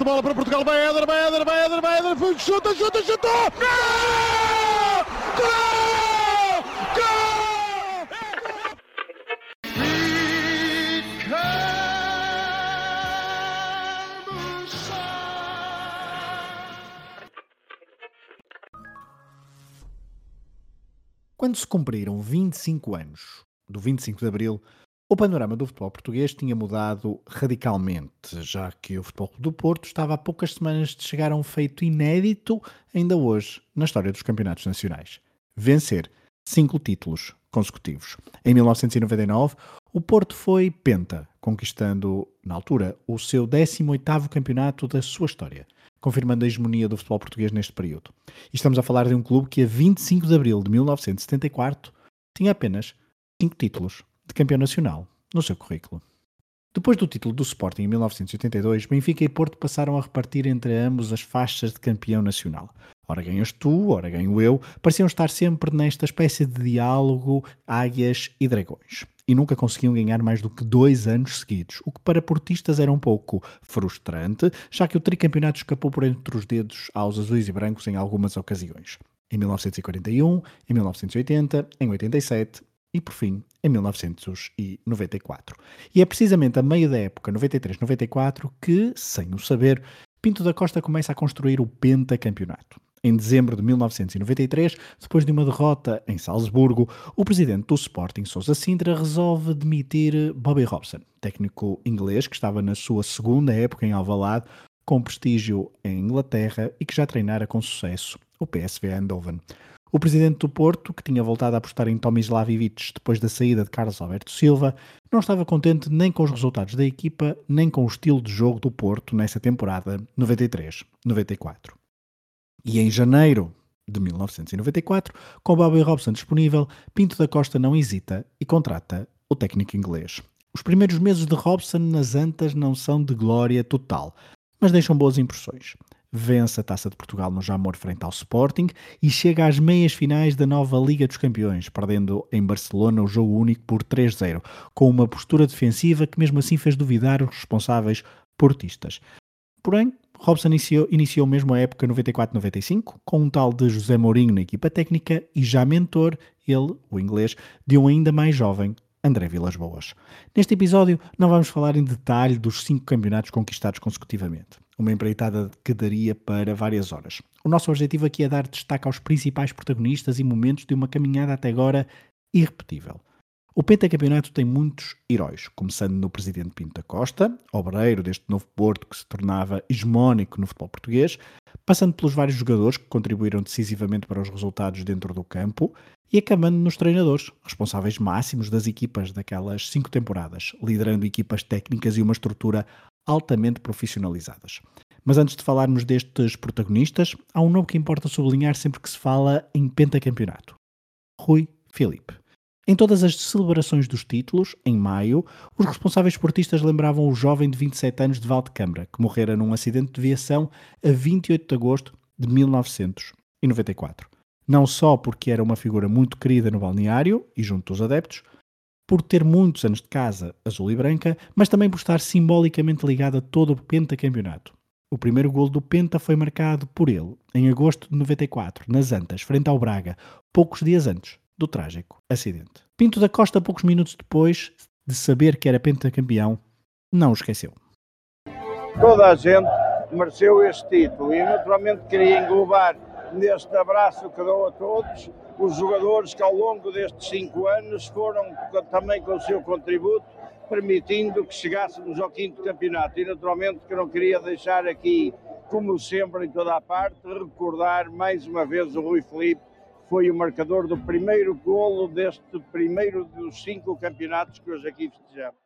de bola para Portugal, vai Éder, vai Éder, vai Éder, vai Éder, chuta, chuta, chuta! Gol! Gol! Gol! Quando se cumpriram 25 anos do 25 de Abril, o panorama do futebol português tinha mudado radicalmente, já que o Futebol do Porto estava a poucas semanas de chegar a um feito inédito ainda hoje na história dos campeonatos nacionais. Vencer cinco títulos consecutivos. Em 1999, o Porto foi penta, conquistando, na altura, o seu 18º campeonato da sua história, confirmando a hegemonia do futebol português neste período. E estamos a falar de um clube que a 25 de abril de 1974 tinha apenas cinco títulos de campeão nacional no seu currículo. Depois do título do Sporting em 1982, Benfica e Porto passaram a repartir entre ambos as faixas de campeão nacional. Ora ganhas tu, ora ganho eu, pareciam estar sempre nesta espécie de diálogo águias e dragões. E nunca conseguiam ganhar mais do que dois anos seguidos, o que para portistas era um pouco frustrante, já que o tricampeonato escapou por entre os dedos aos azuis e brancos em algumas ocasiões. Em 1941, em 1980, em 87 e, por fim, em 1994. E é precisamente a meio da época 93-94 que, sem o saber, Pinto da Costa começa a construir o pentacampeonato. Em dezembro de 1993, depois de uma derrota em Salzburgo, o presidente do Sporting, Sousa Sintra, resolve demitir Bobby Robson, técnico inglês que estava na sua segunda época em Alvalade, com prestígio em Inglaterra e que já treinara com sucesso o PSV Eindhoven. O presidente do Porto, que tinha voltado a apostar em Tomislav Ivic depois da saída de Carlos Alberto Silva, não estava contente nem com os resultados da equipa, nem com o estilo de jogo do Porto nessa temporada 93-94. E em janeiro de 1994, com Bobby Robson disponível, Pinto da Costa não hesita e contrata o técnico inglês. Os primeiros meses de Robson nas Antas não são de glória total, mas deixam boas impressões vence a Taça de Portugal no Jamor frente ao Sporting e chega às meias finais da nova Liga dos Campeões, perdendo em Barcelona o jogo único por 3-0, com uma postura defensiva que mesmo assim fez duvidar os responsáveis portistas. Porém, Robson iniciou, iniciou mesmo a época 94-95 com um tal de José Mourinho na equipa técnica e já mentor, ele, o inglês, de um ainda mais jovem André Vilas Boas. Neste episódio não vamos falar em detalhe dos cinco campeonatos conquistados consecutivamente uma empreitada que daria para várias horas. O nosso objetivo aqui é dar destaque aos principais protagonistas e momentos de uma caminhada até agora irrepetível. O pentacampeonato tem muitos heróis, começando no presidente Pinto da Costa, obreiro deste novo Porto que se tornava hegemónico no futebol português, passando pelos vários jogadores que contribuíram decisivamente para os resultados dentro do campo e acabando nos treinadores, responsáveis máximos das equipas daquelas cinco temporadas, liderando equipas técnicas e uma estrutura altamente profissionalizadas. Mas antes de falarmos destes protagonistas, há um nome que importa sublinhar sempre que se fala em pentacampeonato: Rui Filipe. Em todas as celebrações dos títulos, em maio, os responsáveis esportistas lembravam o jovem de 27 anos de Valdecâmara, que morrera num acidente de viação a 28 de agosto de 1994. Não só porque era uma figura muito querida no balneário e junto dos adeptos, por ter muitos anos de casa azul e branca, mas também por estar simbolicamente ligado a todo o pentacampeonato. O primeiro gol do Penta foi marcado por ele, em agosto de 94, nas Antas, frente ao Braga, poucos dias antes do trágico acidente. Pinto da Costa, poucos minutos depois de saber que era pentacampeão, não o esqueceu. Toda a gente mereceu este título e naturalmente queria englobar neste abraço que dou a todos os jogadores que ao longo destes cinco anos foram também com o seu contributo permitindo que chegássemos ao quinto campeonato. E naturalmente que não queria deixar aqui, como sempre em toda a parte, recordar mais uma vez o Rui Felipe, foi o marcador do primeiro golo deste primeiro dos cinco campeonatos que hoje aqui festejamos.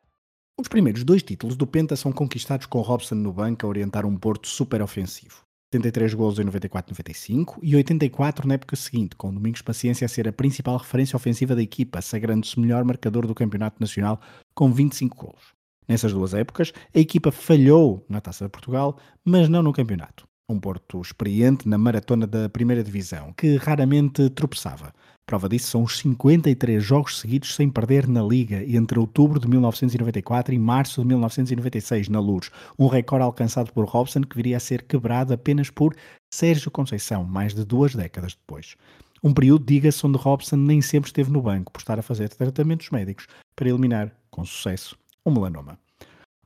Os primeiros dois títulos do Penta são conquistados com Robson no banco a orientar um Porto super ofensivo. 73 gols em 94-95 e 84 na época seguinte, com Domingos Paciência a ser a principal referência ofensiva da equipa, sagrando-se melhor marcador do Campeonato Nacional com 25 gols. Nessas duas épocas, a equipa falhou na Taça de Portugal, mas não no campeonato. Um Porto experiente na maratona da primeira divisão, que raramente tropeçava. Prova disso são os 53 jogos seguidos sem perder na Liga entre outubro de 1994 e março de 1996 na Luz, um recorde alcançado por Robson que viria a ser quebrado apenas por Sérgio Conceição, mais de duas décadas depois. Um período, diga-se, onde Robson nem sempre esteve no banco por estar a fazer tratamentos médicos para eliminar, com sucesso, um melanoma.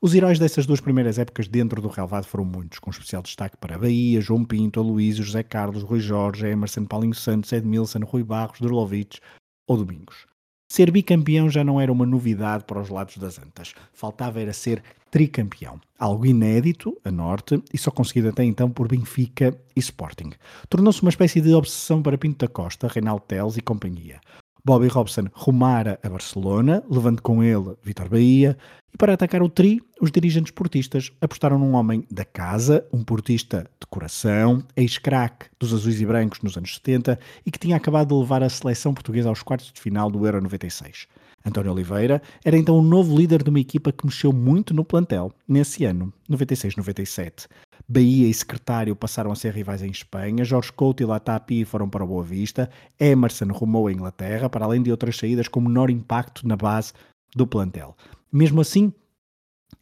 Os heróis dessas duas primeiras épocas dentro do relevado foram muitos, com especial destaque para Bahia, João Pinto, Aloysio, José Carlos, Rui Jorge, Emerson, Paulinho Santos, Edmilson, Rui Barros, Durlovic ou Domingos. Ser bicampeão já não era uma novidade para os lados das Antas. Faltava era ser tricampeão. Algo inédito a norte e só conseguido até então por Benfica e Sporting. Tornou-se uma espécie de obsessão para Pinto da Costa, Reinaldo Teles e companhia. Bobby Robson rumara a Barcelona, levando com ele Vitor Bahia, e para atacar o tri, os dirigentes portistas apostaram num homem da casa, um portista de coração, ex-craque dos azuis e brancos nos anos 70 e que tinha acabado de levar a seleção portuguesa aos quartos de final do Euro 96. António Oliveira era então o novo líder de uma equipa que mexeu muito no plantel nesse ano, 96-97. Bahia e Secretário passaram a ser rivais em Espanha, Jorge Couto e Latapi foram para Boa Vista, Emerson rumou a Inglaterra, para além de outras saídas com menor impacto na base do plantel. Mesmo assim,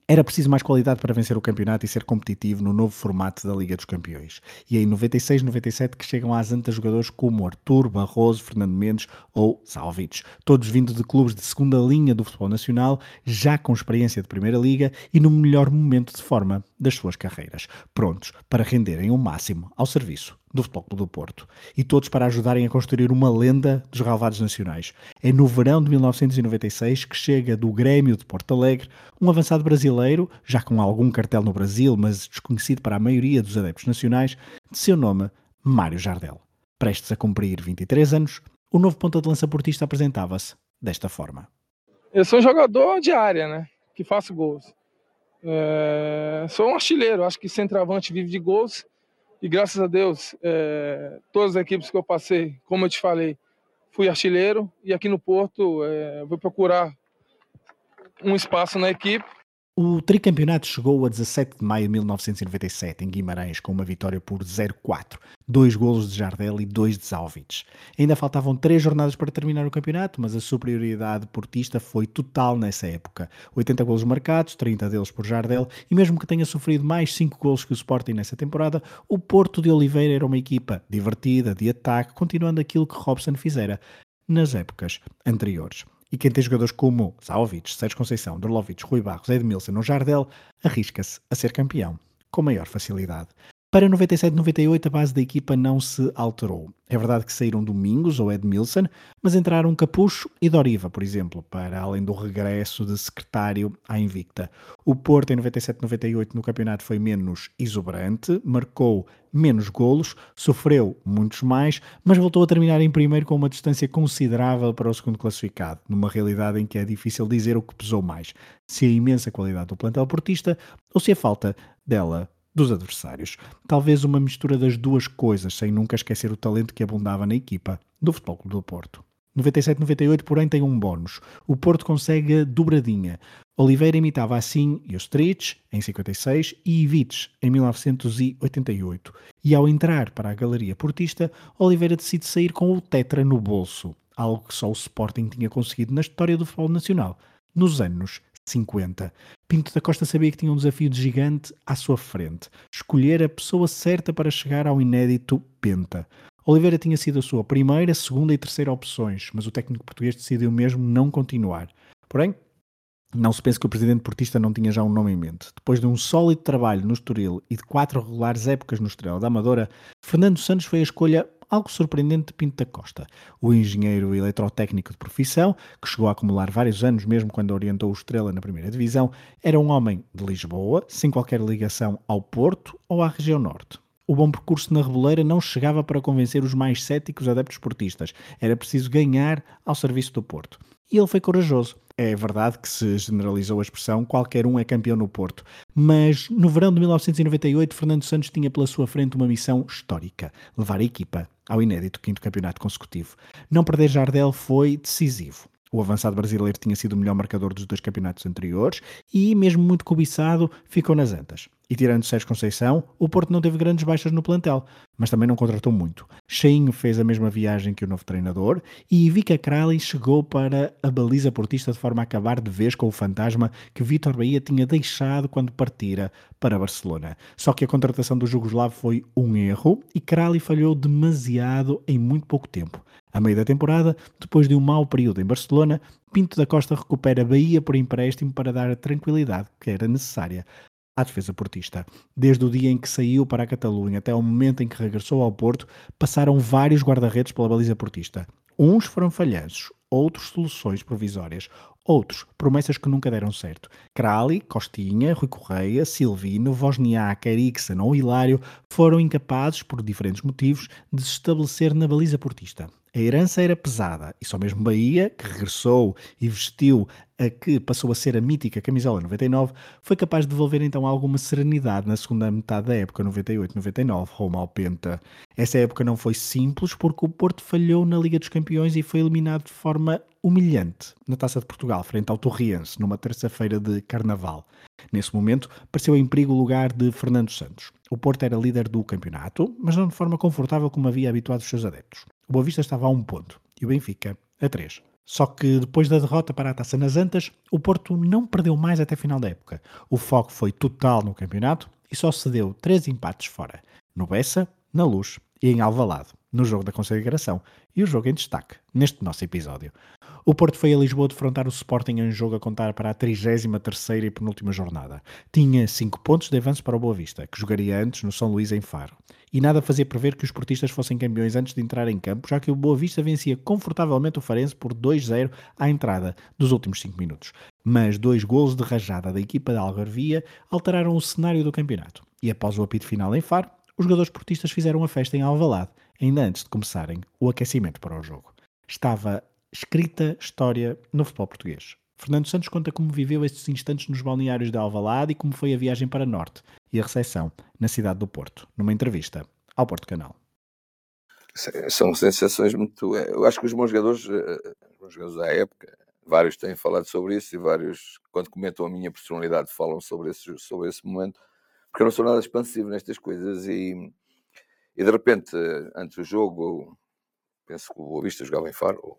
era preciso mais qualidade para vencer o campeonato e ser competitivo no novo formato da Liga dos Campeões. E é em 96, 97 que chegam às antas jogadores como Arthur, Barroso, Fernando Mendes ou Salvic, todos vindo de clubes de segunda linha do futebol nacional, já com experiência de Primeira Liga e no melhor momento de forma das suas carreiras, prontos para renderem o máximo ao serviço do Futebol Clube do Porto e todos para ajudarem a construir uma lenda dos relevados nacionais. É no verão de 1996 que chega do Grêmio de Porto Alegre um avançado brasileiro, já com algum cartel no Brasil, mas desconhecido para a maioria dos adeptos nacionais, de seu nome Mário Jardel. Prestes a cumprir 23 anos, o novo ponta de lança portista apresentava-se desta forma. Eu sou um jogador de área, né? Que faço gols. É... Sou um artilheiro, acho que centroavante vive de gols e graças a Deus, é, todas as equipes que eu passei, como eu te falei, fui artilheiro. E aqui no Porto é, vou procurar um espaço na equipe o tricampeonato chegou a 17 de maio de 1997 em Guimarães com uma vitória por 0-4, dois golos de Jardel e dois de Zalvic. Ainda faltavam três jornadas para terminar o campeonato, mas a superioridade portista foi total nessa época. 80 golos marcados, 30 deles por Jardel, e mesmo que tenha sofrido mais 5 golos que o Sporting nessa temporada, o Porto de Oliveira era uma equipa divertida, de ataque, continuando aquilo que Robson fizera nas épocas anteriores. E quem tem jogadores como Zaovic, Sérgio Conceição, Dorlovic, Rui Barros, Edmilson ou Jardel, arrisca-se a ser campeão com maior facilidade. Para 97-98 a base da equipa não se alterou. É verdade que saíram Domingos ou Edmilson, mas entraram Capucho e Doriva, por exemplo, para além do regresso de secretário à Invicta. O Porto em 97-98 no campeonato foi menos exuberante, marcou menos golos, sofreu muitos mais, mas voltou a terminar em primeiro com uma distância considerável para o segundo classificado, numa realidade em que é difícil dizer o que pesou mais, se a imensa qualidade do plantel portista ou se a falta dela dos adversários. Talvez uma mistura das duas coisas, sem nunca esquecer o talento que abundava na equipa do Futebol Clube do Porto. 97-98, porém, tem um bónus. O Porto consegue a dobradinha. Oliveira imitava assim Jostrich, em 56, e Ivic, em 1988. E ao entrar para a galeria portista, Oliveira decide sair com o tetra no bolso, algo que só o Sporting tinha conseguido na história do futebol nacional, nos anos 50. Pinto da Costa sabia que tinha um desafio de gigante à sua frente. Escolher a pessoa certa para chegar ao inédito Penta. Oliveira tinha sido a sua primeira, segunda e terceira opções, mas o técnico português decidiu mesmo não continuar. Porém, não se pense que o presidente portista não tinha já um nome em mente. Depois de um sólido trabalho no Estoril e de quatro regulares épocas no Estrela da Amadora, Fernando Santos foi a escolha algo surpreendente de Pinto da Costa, o engenheiro eletrotécnico de profissão, que chegou a acumular vários anos mesmo quando orientou o Estrela na primeira divisão, era um homem de Lisboa, sem qualquer ligação ao Porto ou à região norte. O bom percurso na Reboleira não chegava para convencer os mais céticos adeptos portistas. Era preciso ganhar ao serviço do Porto. E ele foi corajoso. É verdade que se generalizou a expressão qualquer um é campeão no Porto, mas no verão de 1998 Fernando Santos tinha pela sua frente uma missão histórica, levar a equipa ao inédito quinto campeonato consecutivo. Não perder Jardel foi decisivo. O avançado brasileiro tinha sido o melhor marcador dos dois campeonatos anteriores e, mesmo muito cobiçado, ficou nas antas. E tirando Sérgio Conceição, o Porto não teve grandes baixas no plantel, mas também não contratou muito. Cheinho fez a mesma viagem que o novo treinador e Vika Krali chegou para a baliza portista de forma a acabar de vez com o fantasma que Vítor Bahia tinha deixado quando partira para Barcelona. Só que a contratação do Jugoslavo foi um erro e Krali falhou demasiado em muito pouco tempo. A meio da temporada, depois de um mau período em Barcelona, Pinto da Costa recupera Bahia por empréstimo para dar a tranquilidade que era necessária à defesa portista. Desde o dia em que saiu para a Catalunha até o momento em que regressou ao Porto, passaram vários guarda-redes pela baliza portista. Uns foram falhanços, outros soluções provisórias, outros promessas que nunca deram certo. Crali, Costinha, Rui Correia, Silvino, Wozniak, Eriksen ou Hilário foram incapazes, por diferentes motivos, de se estabelecer na baliza portista. A herança era pesada e só mesmo Bahia, que regressou e vestiu a que passou a ser a mítica camisola 99, foi capaz de devolver então alguma serenidade na segunda metade da época 98-99, rumo ao Penta. Essa época não foi simples porque o Porto falhou na Liga dos Campeões e foi eliminado de forma humilhante na Taça de Portugal, frente ao Torriense, numa terça-feira de Carnaval. Nesse momento, pareceu em perigo o lugar de Fernando Santos. O Porto era líder do campeonato, mas não de forma confortável como havia habituado os seus adeptos. O Boa Vista estava a um ponto e o Benfica a três. Só que depois da derrota para a Taça nas Antas, o Porto não perdeu mais até final da época. O foco foi total no campeonato e só se deu três empates fora. No Bessa, na Luz e em Alvalade, no jogo da consagração e o jogo em destaque neste nosso episódio. O Porto foi a Lisboa defrontar o Sporting em um jogo a contar para a 33ª e penúltima jornada. Tinha 5 pontos de avanço para o Boa Vista, que jogaria antes no São Luís em Faro. E nada fazia prever que os portistas fossem campeões antes de entrar em campo, já que o Boa Vista vencia confortavelmente o Farense por 2-0 à entrada dos últimos 5 minutos. Mas dois golos de rajada da equipa da Algarvia alteraram o cenário do campeonato. E após o apito final em Faro, os jogadores portistas fizeram a festa em Alvalade, ainda antes de começarem o aquecimento para o jogo. Estava escrita história no futebol português. Fernando Santos conta como viveu estes instantes nos balneários de Alvalade e como foi a viagem para Norte e a recepção na cidade do Porto, numa entrevista ao Porto Canal. São sensações muito. Eh, eu acho que os bons jogadores, eh, os bons jogadores da época, vários têm falado sobre isso e vários, quando comentam a minha personalidade, falam sobre esse, sobre esse momento, porque eu não sou nada expansivo nestas coisas e, e de repente, antes do jogo, penso que o Boa Vista jogava em Faro,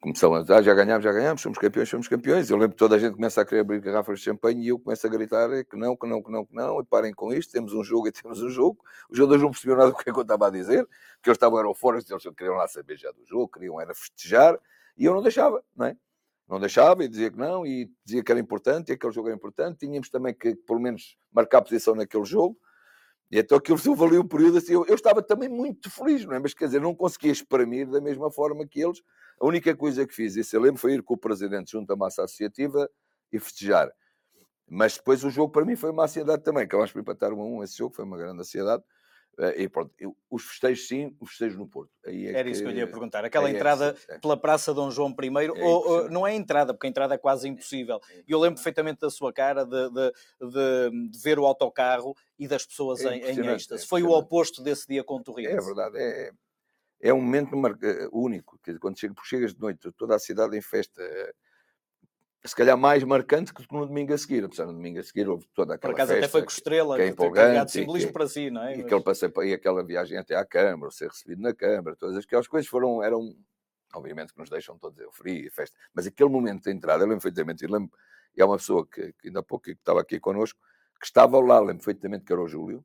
começam a dizer, ah, já ganhámos, já ganhámos, somos campeões, somos campeões. Eu lembro que toda a gente começa a querer abrir garrafas de champanhe e eu começo a gritar é que não, que não, que não, que não, e parem com isto, temos um jogo e temos um jogo. Os jogadores não percebiam nada do que eu estava a dizer, porque eles estavam eram fora, eles queriam lá saber já do jogo, queriam era festejar, e eu não deixava, não é? Não deixava e dizia que não, e dizia que era importante, e aquele jogo era importante. Tínhamos também que, pelo menos, marcar posição naquele jogo. E então aquilo se ali um período assim, eu, eu, estava também muito feliz, não é? Mas quer dizer, não conseguia exprimir da mesma forma que eles a única coisa que fiz, isso eu lembro, foi ir com o presidente junto à massa associativa e festejar. Mas depois o jogo para mim foi uma ansiedade também. Acabámos por empatar um a um. Esse jogo foi uma grande ansiedade. Eh, e pronto, os festejos sim, os festejos no Porto. É Era que... isso que eu lhe ia perguntar. Aquela é entrada é, pela Praça Dom João I, é ou, ou, não é entrada, porque a entrada é quase impossível. E eu lembro perfeitamente da sua cara de, de, de, de ver o autocarro e das pessoas em, em êxtase. Foi o oposto desse dia com o Torres. É verdade. É, é um momento eh, único, quando chega, porque chegas de noite, toda a cidade em festa, eh, se calhar mais marcante que no domingo a seguir, apesar no domingo a seguir houve toda aquela Por acaso festa, até foi com estrela, que é empolgante, simbolismo para si, não é? E aquele passeio, e aquela viagem até à Câmara, ser recebido na Câmara, todas aquelas coisas foram, eram, obviamente que nos deixam todos euforia e festa, mas aquele momento de entrada, eu lembro perfeitamente, e lembro, e há uma pessoa que, que ainda há pouco que estava aqui connosco, que estava lá, lembro perfeitamente que era o Júlio,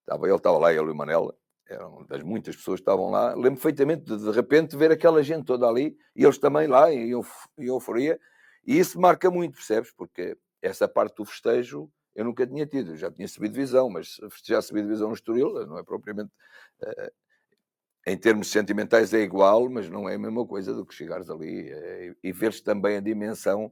estava, ele estava lá, ele e o Manela, eram das muitas pessoas que estavam lá. Lembro perfeitamente de, de repente ver aquela gente toda ali e eles também lá em euforia. E isso marca muito, percebes? Porque essa parte do festejo eu nunca tinha tido. Eu já tinha subido divisão, mas festejar subir divisão no Estoril não é propriamente. Uh, em termos sentimentais é igual, mas não é a mesma coisa do que chegares ali uh, e veres também a dimensão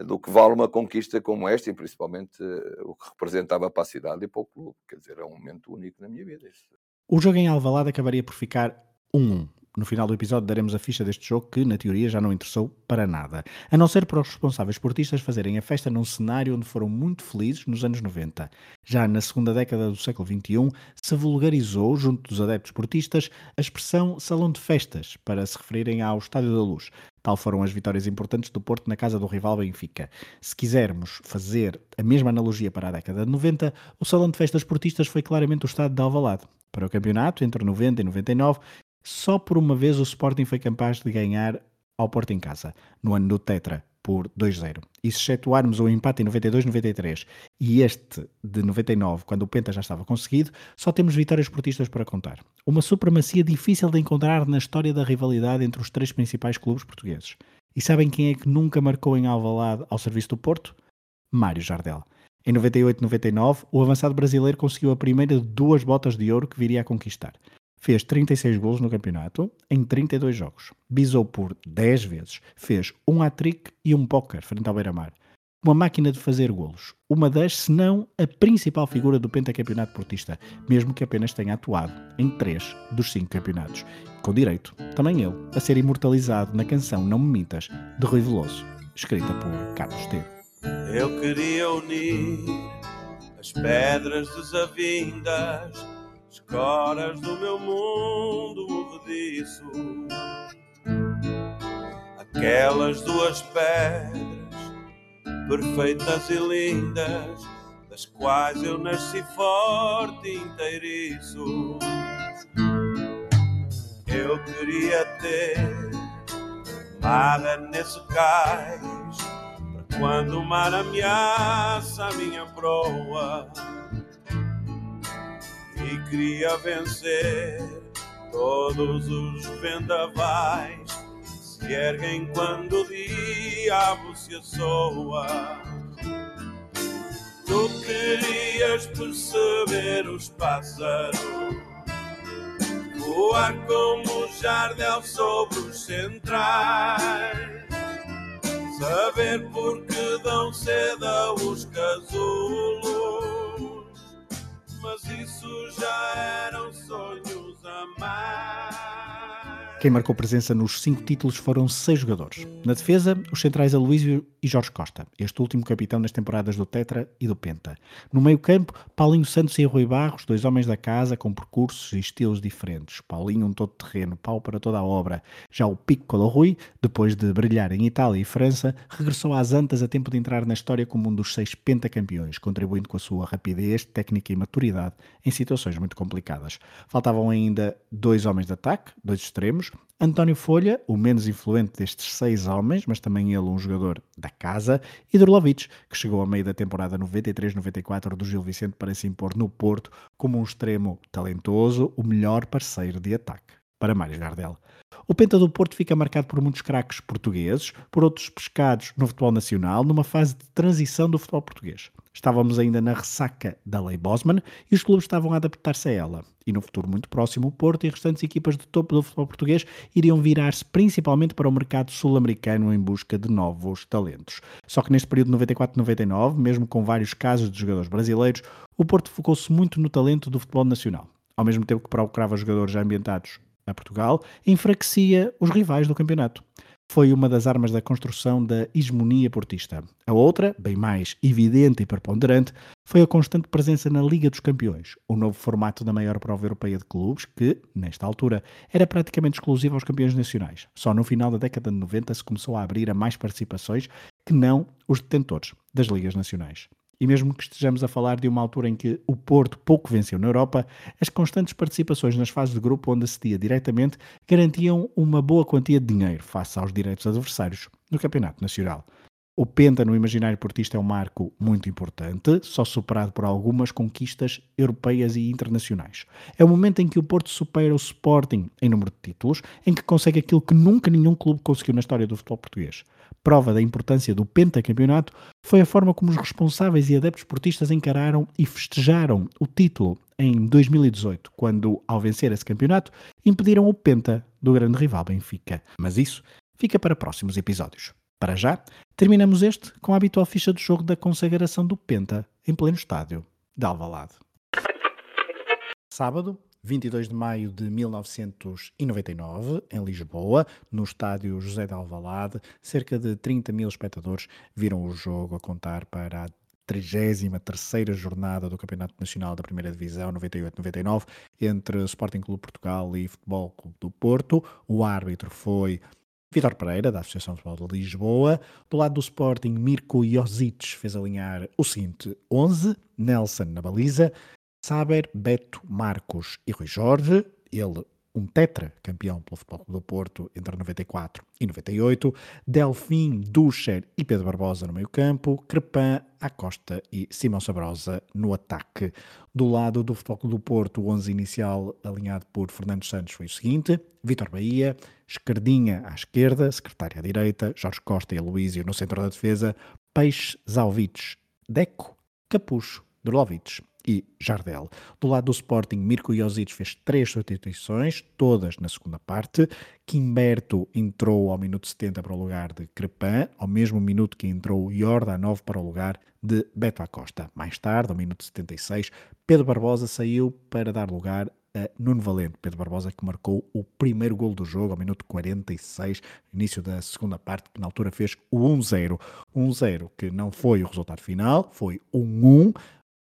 do que vale uma conquista como esta e principalmente uh, o que representava para a cidade e para o clube. Quer dizer, é um momento único na minha vida. Isso. O jogo em Alvalade acabaria por ficar 1-1. No final do episódio daremos a ficha deste jogo que, na teoria, já não interessou para nada. A não ser para os responsáveis esportistas fazerem a festa num cenário onde foram muito felizes nos anos 90. Já na segunda década do século XXI, se vulgarizou, junto dos adeptos esportistas, a expressão salão de festas, para se referirem ao Estádio da Luz. Tal foram as vitórias importantes do Porto na casa do rival Benfica. Se quisermos fazer a mesma analogia para a década de 90, o salão de festas esportistas foi claramente o estádio de Alvalade. Para o campeonato, entre 90 e 99, só por uma vez o Sporting foi capaz de ganhar ao Porto em casa, no ano do Tetra, por 2-0. E se excetuarmos o empate em 92-93 e este de 99, quando o Penta já estava conseguido, só temos vitórias portistas para contar. Uma supremacia difícil de encontrar na história da rivalidade entre os três principais clubes portugueses. E sabem quem é que nunca marcou em Alvalade ao serviço do Porto? Mário Jardel. Em 98-99, o avançado brasileiro conseguiu a primeira de duas botas de ouro que viria a conquistar. Fez 36 gols no campeonato em 32 jogos. Bisou por 10 vezes. Fez um hat-trick e um póquer frente ao Beira-Mar. Uma máquina de fazer golos. Uma das, se não a principal figura do pentacampeonato portista, mesmo que apenas tenha atuado em 3 dos 5 campeonatos. Com direito, também ele, a ser imortalizado na canção Não Me Mintas, de Rui Veloso, escrita por Carlos Teo. Eu queria unir as pedras desavindas, escoras do meu mundo movediço. Aquelas duas pedras, perfeitas e lindas, das quais eu nasci forte inteiriço. Eu queria ter nada nesse cais quando o mar ameaça a minha proa e queria vencer todos os vendavais se erguem quando o diabo se assoa. Tu querias perceber os pássaros voar como jardel sobre os centrais saber por que dão seda os casulos, isso já eram sonhos a. Quem marcou presença nos cinco títulos foram seis jogadores. Na defesa, os centrais Aloísio e Jorge Costa, este último capitão nas temporadas do Tetra e do Penta. No meio-campo, Paulinho Santos e Rui Barros, dois homens da casa com percursos e estilos diferentes. Paulinho, um todo-terreno, pau para toda a obra. Já o Piccolo Rui, depois de brilhar em Itália e França, regressou às Antas a tempo de entrar na história como um dos seis pentacampeões, contribuindo com a sua rapidez, técnica e maturidade em situações muito complicadas. Faltavam ainda dois homens de ataque, dois extremos, António Folha, o menos influente destes seis homens, mas também ele um jogador da casa, e Drolovic, que chegou a meio da temporada 93-94 do Gil Vicente para se impor no Porto como um extremo talentoso, o melhor parceiro de ataque para Mário Gardel. O Penta do Porto fica marcado por muitos craques portugueses, por outros pescados no futebol nacional, numa fase de transição do futebol português. Estávamos ainda na ressaca da lei Bosman e os clubes estavam a adaptar-se a ela. E no futuro muito próximo, o Porto e restantes equipas de topo do futebol português iriam virar-se principalmente para o mercado sul-americano em busca de novos talentos. Só que neste período de 94-99, mesmo com vários casos de jogadores brasileiros, o Porto focou-se muito no talento do futebol nacional. Ao mesmo tempo que procurava jogadores já ambientados a Portugal, enfraquecia os rivais do campeonato. Foi uma das armas da construção da hegemonia portista. A outra, bem mais evidente e preponderante, foi a constante presença na Liga dos Campeões, o novo formato da maior prova europeia de clubes que, nesta altura, era praticamente exclusivo aos campeões nacionais. Só no final da década de 90 se começou a abrir a mais participações que não os detentores das ligas nacionais. E mesmo que estejamos a falar de uma altura em que o Porto pouco venceu na Europa, as constantes participações nas fases de grupo onde acedia diretamente garantiam uma boa quantia de dinheiro face aos direitos adversários no Campeonato Nacional. O Penta no imaginário portista é um marco muito importante, só superado por algumas conquistas europeias e internacionais. É o momento em que o Porto supera o Sporting em número de títulos, em que consegue aquilo que nunca nenhum clube conseguiu na história do futebol português. Prova da importância do pentacampeonato foi a forma como os responsáveis e adeptos portistas encararam e festejaram o título em 2018, quando, ao vencer esse campeonato, impediram o penta do grande rival Benfica. Mas isso fica para próximos episódios. Para já, terminamos este com a habitual ficha do jogo da consagração do Penta em pleno estádio de Alvalade. Sábado, 22 de maio de 1999, em Lisboa, no estádio José de Alvalade, cerca de 30 mil espectadores viram o jogo a contar para a 33ª jornada do Campeonato Nacional da Primeira Divisão 98-99 entre Sporting Clube Portugal e Futebol Clube do Porto. O árbitro foi Vitor Pereira, da Associação de Futebol de Lisboa. Do lado do Sporting, Mirko Josic fez alinhar o seguinte 11, Nelson na baliza, Saber, Beto, Marcos e Rui Jorge, ele um tetra campeão pelo Futebol do Porto entre 94 e 98, Delfim, Ducher e Pedro Barbosa no meio-campo, Crepin, Acosta e Simão Sabrosa no ataque. Do lado do Futebol do Porto, o 11 inicial alinhado por Fernando Santos foi o seguinte: Vitor Bahia, Escardinha à esquerda, secretária à direita, Jorge Costa e Aloísio no centro da defesa, Peixe, Zalvites, Deco, Capucho, Drolovic e Jardel. Do lado do Sporting, Mirko Josic fez três substituições, todas na segunda parte. Quimberto entrou ao minuto 70 para o lugar de Crepin, ao mesmo minuto que entrou Jordanov para o lugar de Beto Acosta. Mais tarde, ao minuto 76, Pedro Barbosa saiu para dar lugar a Nuno Valente. Pedro Barbosa que marcou o primeiro gol do jogo ao minuto 46, início da segunda parte, que na altura fez o 1-0. 1-0 que não foi o resultado final, foi 1-1,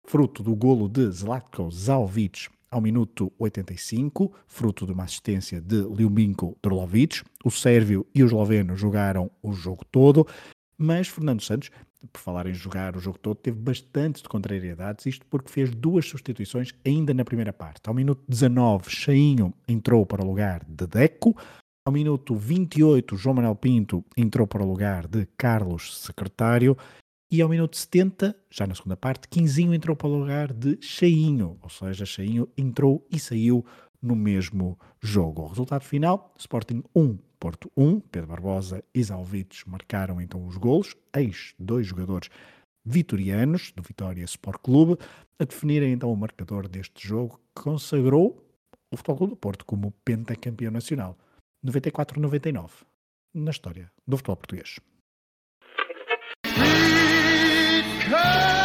fruto do golo de Zlatko Zalvic ao minuto 85, fruto de uma assistência de Ljubinko Drolovic. O sérvio e o esloveno jogaram o jogo todo, mas Fernando Santos, por falar em jogar o jogo todo, teve bastante de contrariedades, isto porque fez duas substituições ainda na primeira parte. Ao minuto 19, Chainho entrou para o lugar de Deco. Ao minuto 28, João Manuel Pinto entrou para o lugar de Carlos Secretário. E ao minuto 70, já na segunda parte, Quinzinho entrou para o lugar de Cheinho, ou seja, Cheinho entrou e saiu no mesmo jogo. O resultado final, Sporting 1, Porto 1, Pedro Barbosa e Zalvites marcaram então os golos, ex dois jogadores vitorianos do Vitória Sport Clube, a definirem então o marcador deste jogo que consagrou o Futebol Clube do Porto como pentacampeão nacional, 94-99, na história do futebol português. Lakers!